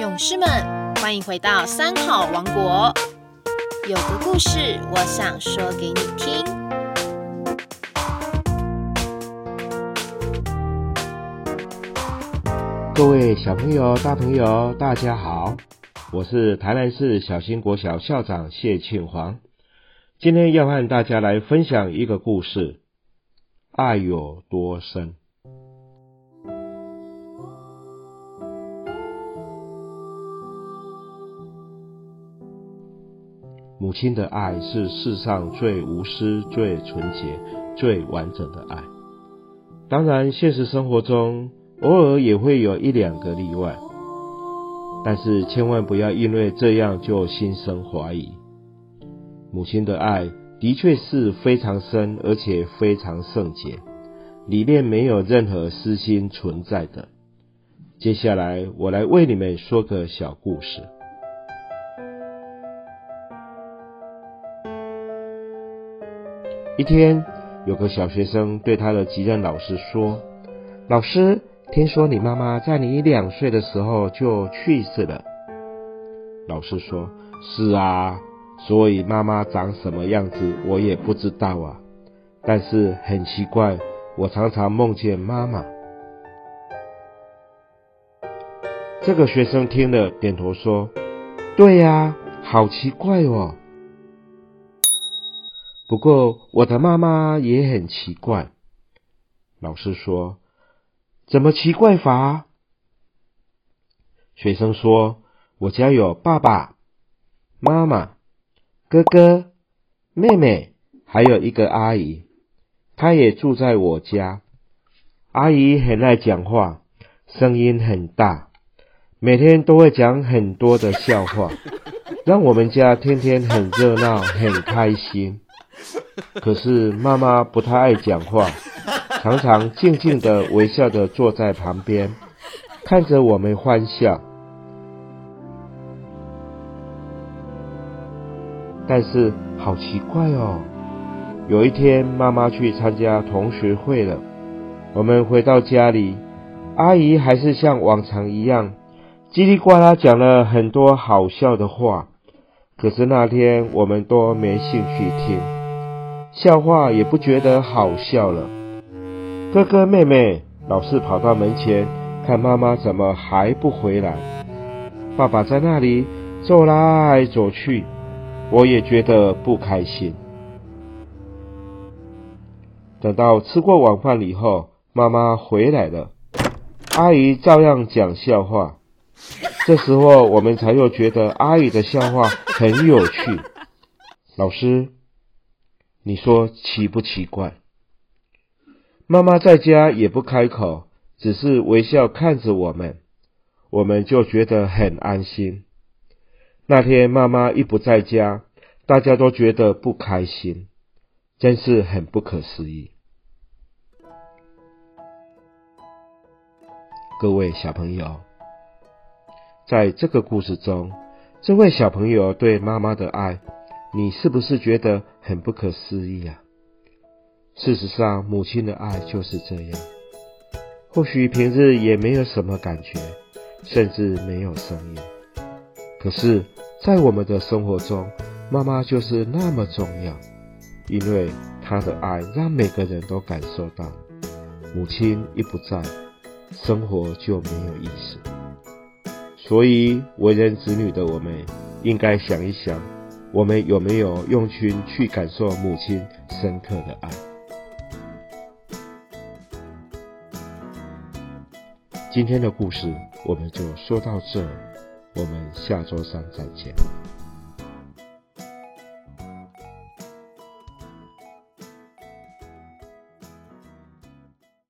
勇士们，欢迎回到三好王国。有个故事，我想说给你听。各位小朋友、大朋友，大家好，我是台南市小新国小校长谢庆煌。今天要和大家来分享一个故事：爱有多深。母亲的爱是世上最无私、最纯洁、最完整的爱。当然，现实生活中偶尔也会有一两个例外，但是千万不要因为这样就心生怀疑。母亲的爱的确是非常深，而且非常圣洁，里面没有任何私心存在的。接下来，我来为你们说个小故事。一天，有个小学生对他的级任老师说：“老师，听说你妈妈在你两岁的时候就去世了。”老师说：“是啊，所以妈妈长什么样子我也不知道啊。但是很奇怪，我常常梦见妈妈。”这个学生听了，点头说：“对呀，好奇怪哦。”不过我的妈妈也很奇怪。老师说：“怎么奇怪法？”学生说：“我家有爸爸妈妈、哥哥、妹妹，还有一个阿姨，她也住在我家。阿姨很爱讲话，声音很大，每天都会讲很多的笑话，让我们家天天很热闹，很开心。” 可是妈妈不太爱讲话，常常静静的微笑的坐在旁边，看着我们欢笑。但是好奇怪哦，有一天妈妈去参加同学会了，我们回到家里，阿姨还是像往常一样，叽里呱啦讲了很多好笑的话。可是那天我们都没兴趣听。笑话也不觉得好笑了。哥哥妹妹老是跑到门前看妈妈怎么还不回来。爸爸在那里走来走去，我也觉得不开心。等到吃过晚饭以后，妈妈回来了，阿姨照样讲笑话。这时候我们才又觉得阿姨的笑话很有趣。老师。你说奇不奇怪？妈妈在家也不开口，只是微笑看着我们，我们就觉得很安心。那天妈妈一不在家，大家都觉得不开心，真是很不可思议。各位小朋友，在这个故事中，这位小朋友对妈妈的爱。你是不是觉得很不可思议啊？事实上，母亲的爱就是这样。或许平日也没有什么感觉，甚至没有声音。可是，在我们的生活中，妈妈就是那么重要，因为她的爱让每个人都感受到，母亲一不在，生活就没有意思。所以，为人子女的我们，应该想一想。我们有没有用心去感受母亲深刻的爱？今天的故事我们就说到这，我们下周三再见。